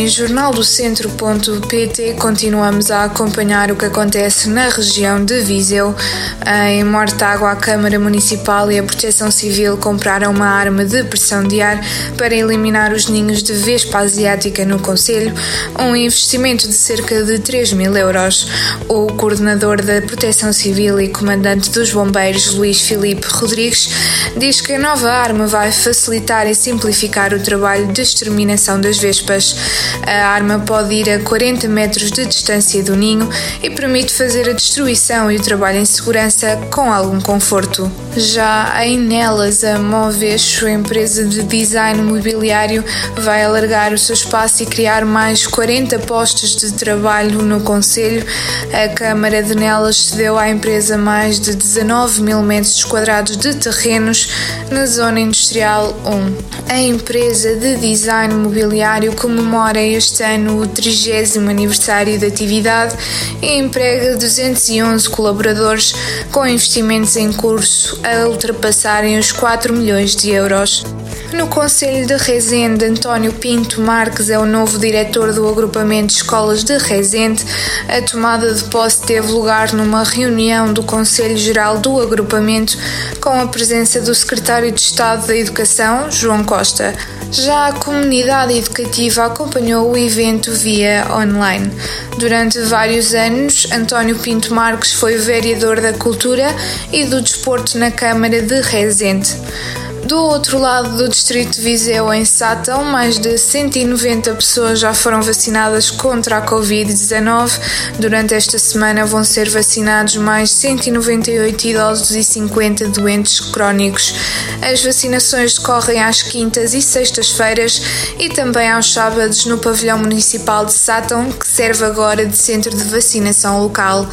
Em jornaldocentro.pt continuamos a acompanhar o que acontece na região de Viseu. Em Mortágua, a Câmara Municipal e a Proteção Civil compraram uma arma de pressão de ar para eliminar os ninhos de vespa asiática no Conselho, um investimento de cerca de 3 mil euros. O coordenador da Proteção Civil e comandante dos bombeiros, Luís Filipe Rodrigues, diz que a nova arma vai facilitar e simplificar o trabalho de exterminação das vespas. A arma pode ir a 40 metros de distância do ninho e permite fazer a destruição e o trabalho em segurança com algum conforto. Já em Nelas, a Movecho, empresa de design mobiliário, vai alargar o seu espaço e criar mais 40 postos de trabalho no Conselho. A Câmara de Nelas cedeu à empresa mais de 19 mil metros quadrados de terrenos na Zona Industrial 1. A empresa de design mobiliário comemora este ano o 30 aniversário da atividade e emprega 211 colaboradores com investimentos em curso a ultrapassarem os 4 milhões de euros. No Conselho de Rezende, António Pinto Marques é o novo diretor do agrupamento de escolas de Rezende. A tomada de posse teve lugar numa reunião do Conselho Geral do agrupamento com a presença do secretário de Estado da Educação, João Costa. Já a comunidade educativa acompanhou o evento via online. Durante vários anos, António Pinto Marques foi vereador da Cultura e do Desporto na Câmara de Rezende. Do outro lado do distrito de Viseu, em Sátão, mais de 190 pessoas já foram vacinadas contra a Covid-19. Durante esta semana vão ser vacinados mais 198 idosos e 50 doentes crónicos. As vacinações decorrem às quintas e sextas-feiras e também aos sábados no pavilhão municipal de Sátão, que serve agora de centro de vacinação local.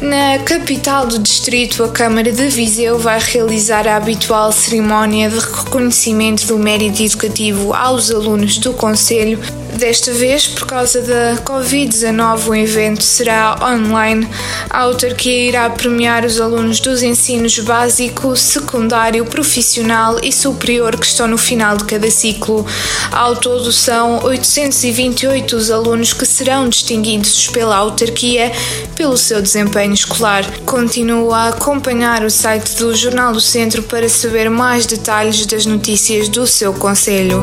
Na capital do distrito, a Câmara de Viseu vai realizar a habitual cerimónia de reconhecimento do mérito educativo aos alunos do Conselho. Desta vez, por causa da Covid-19, o evento será online. A autarquia irá premiar os alunos dos ensinos básico, secundário, profissional e superior que estão no final de cada ciclo. Ao todo, são 828 os alunos que serão distinguidos pela autarquia pelo seu desempenho escolar. Continua a acompanhar o site do Jornal do Centro para saber mais detalhes das notícias do seu Conselho.